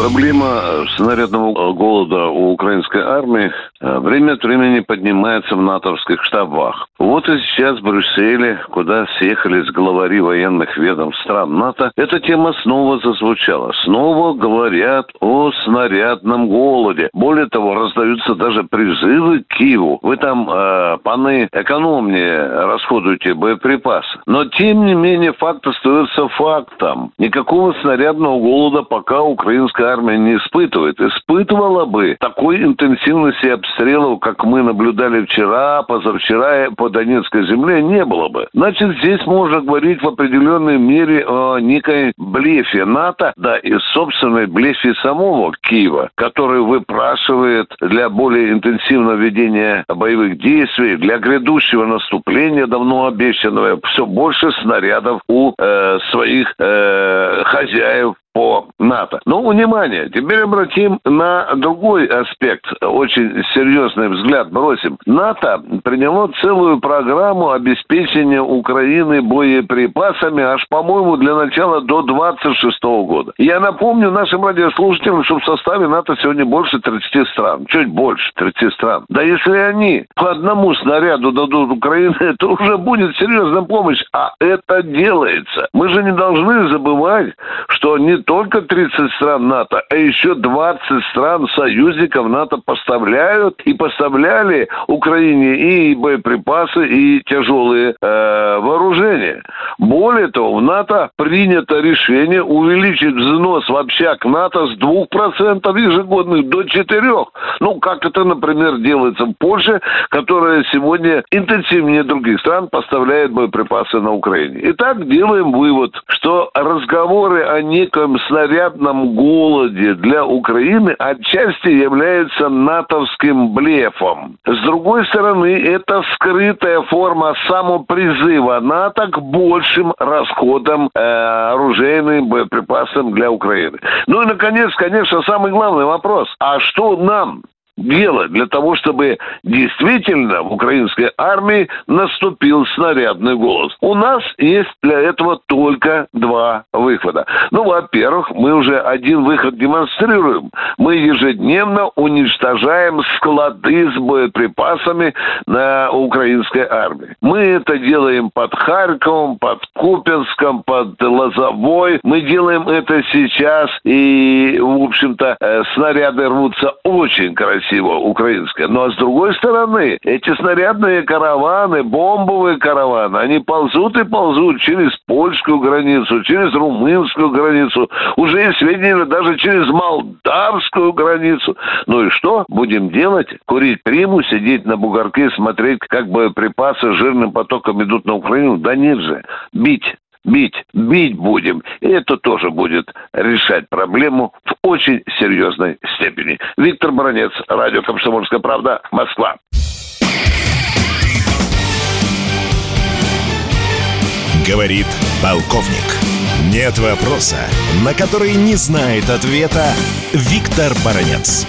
Проблема снарядного голода у украинской армии э, время от времени поднимается в натовских штабах. Вот и сейчас в Брюсселе, куда съехались главари военных ведомств стран НАТО, эта тема снова зазвучала. Снова говорят о снарядном голоде. Более того, раздаются даже призывы к Киеву. Вы там, э, паны, экономнее расходуйте боеприпасы. Но, тем не менее, факт остается фактом. Никакого снарядного голода пока украинская армия не испытывает. Испытывала бы такой интенсивности обстрелов, как мы наблюдали вчера, позавчера по Донецкой земле, не было бы. Значит, здесь можно говорить в определенной мере о некой блефе НАТО, да и собственной блефе самого Киева, который выпрашивает для более интенсивного ведения боевых действий, для грядущего наступления, давно обещанного, все больше снарядов у э, своих э, хозяев по НАТО. Но, внимание, теперь обратим на другой аспект, очень серьезный взгляд бросим. НАТО приняло целую программу обеспечения Украины боеприпасами аж, по-моему, для начала до 26 года. Я напомню нашим радиослушателям, что в составе НАТО сегодня больше 30 стран, чуть больше 30 стран. Да если они по одному снаряду дадут Украине, это уже будет серьезная помощь, а это делается. Мы же не должны забывать, что не только 30 стран НАТО, а еще 20 стран союзников НАТО поставляют и поставляли Украине и боеприпасы, и тяжелые э, вооружения. Более того, в НАТО принято решение увеличить взнос в общак НАТО с 2% ежегодных до 4%. Ну, как это, например, делается в Польше, которая сегодня интенсивнее других стран поставляет боеприпасы на Украине. Итак, делаем вывод, что разговоры о неком этом снарядном голоде для Украины отчасти является натовским блефом. С другой стороны, это скрытая форма самопризыва НАТО к большим расходам э, оружейным боеприпасам для Украины. Ну и, наконец, конечно, самый главный вопрос. А что нам делать для того, чтобы действительно в украинской армии наступил снарядный голос. У нас есть для этого только два выхода. Ну, во-первых, мы уже один выход демонстрируем. Мы ежедневно уничтожаем склады с боеприпасами на украинской армии. Мы это делаем под Харьковом, под Купенском, под Лозовой. Мы делаем это сейчас, и, в общем-то, э, снаряды рвутся очень красиво красиво украинская. Но ну, с другой стороны, эти снарядные караваны, бомбовые караваны, они ползут и ползут через польскую границу, через румынскую границу, уже есть сведения даже через молдавскую границу. Ну и что будем делать? Курить приму, сидеть на бугорке, смотреть, как боеприпасы жирным потоком идут на Украину? Да нет же. Бить бить, бить будем. И это тоже будет решать проблему в очень серьезной степени. Виктор Бронец, радио «Комсомольская правда», Москва. Говорит полковник. Нет вопроса, на который не знает ответа Виктор Баранец.